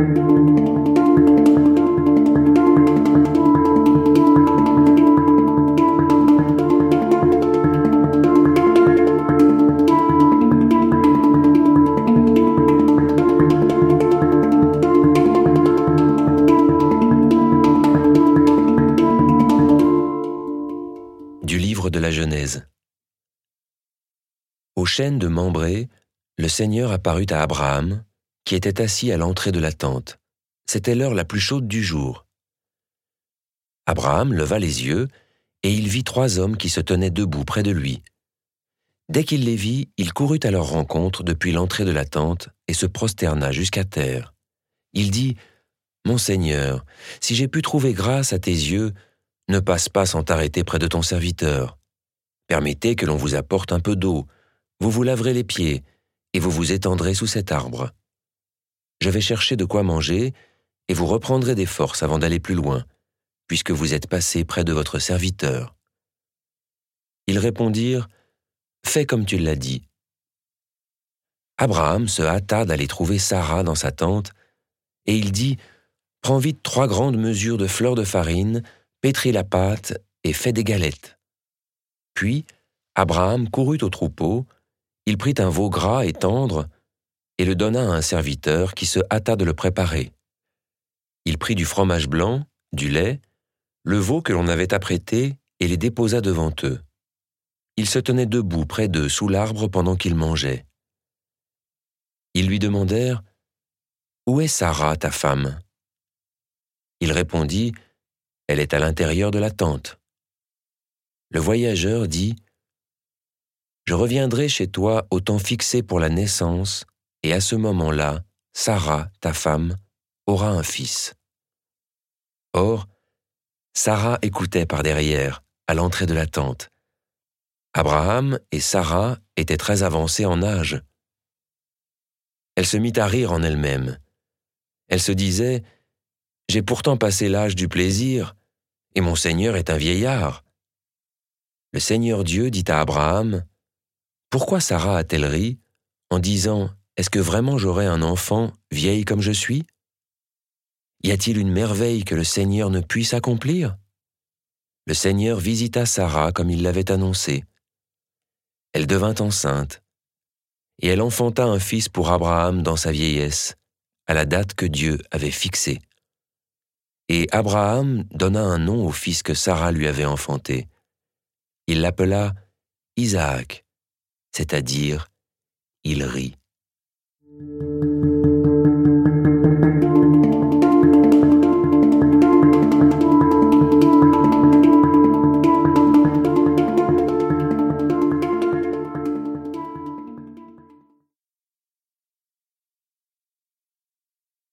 Du livre de la Genèse. Au chêne de Mambré, le Seigneur apparut à Abraham, qui était assis à l'entrée de la tente. C'était l'heure la plus chaude du jour. Abraham leva les yeux, et il vit trois hommes qui se tenaient debout près de lui. Dès qu'il les vit, il courut à leur rencontre depuis l'entrée de la tente et se prosterna jusqu'à terre. Il dit, Mon Seigneur, si j'ai pu trouver grâce à tes yeux, ne passe pas sans t'arrêter près de ton serviteur. Permettez que l'on vous apporte un peu d'eau, vous vous laverez les pieds, et vous vous étendrez sous cet arbre. Je vais chercher de quoi manger, et vous reprendrez des forces avant d'aller plus loin, puisque vous êtes passé près de votre serviteur. Ils répondirent, Fais comme tu l'as dit. Abraham se hâta d'aller trouver Sarah dans sa tente, et il dit, Prends vite trois grandes mesures de fleurs de farine, pétrit la pâte et fait des galettes. Puis, Abraham courut au troupeau, il prit un veau gras et tendre, et le donna à un serviteur qui se hâta de le préparer. Il prit du fromage blanc, du lait, le veau que l'on avait apprêté, et les déposa devant eux. Ils se tenaient debout près d'eux sous l'arbre pendant qu'ils mangeaient. Ils lui demandèrent Où est Sarah, ta femme? Il répondit elle est à l'intérieur de la tente. Le voyageur dit Je reviendrai chez toi au temps fixé pour la naissance, et à ce moment-là, Sarah, ta femme, aura un fils. Or, Sarah écoutait par derrière, à l'entrée de la tente. Abraham et Sarah étaient très avancés en âge. Elle se mit à rire en elle-même. Elle se disait J'ai pourtant passé l'âge du plaisir, et mon Seigneur est un vieillard. Le Seigneur Dieu dit à Abraham, Pourquoi Sarah a-t-elle ri en disant, Est-ce que vraiment j'aurai un enfant vieille comme je suis? Y a-t-il une merveille que le Seigneur ne puisse accomplir? Le Seigneur visita Sarah comme il l'avait annoncé. Elle devint enceinte, et elle enfanta un fils pour Abraham dans sa vieillesse, à la date que Dieu avait fixée. Et Abraham donna un nom au fils que Sarah lui avait enfanté. Il l'appela Isaac, c'est-à-dire il rit. Thank you.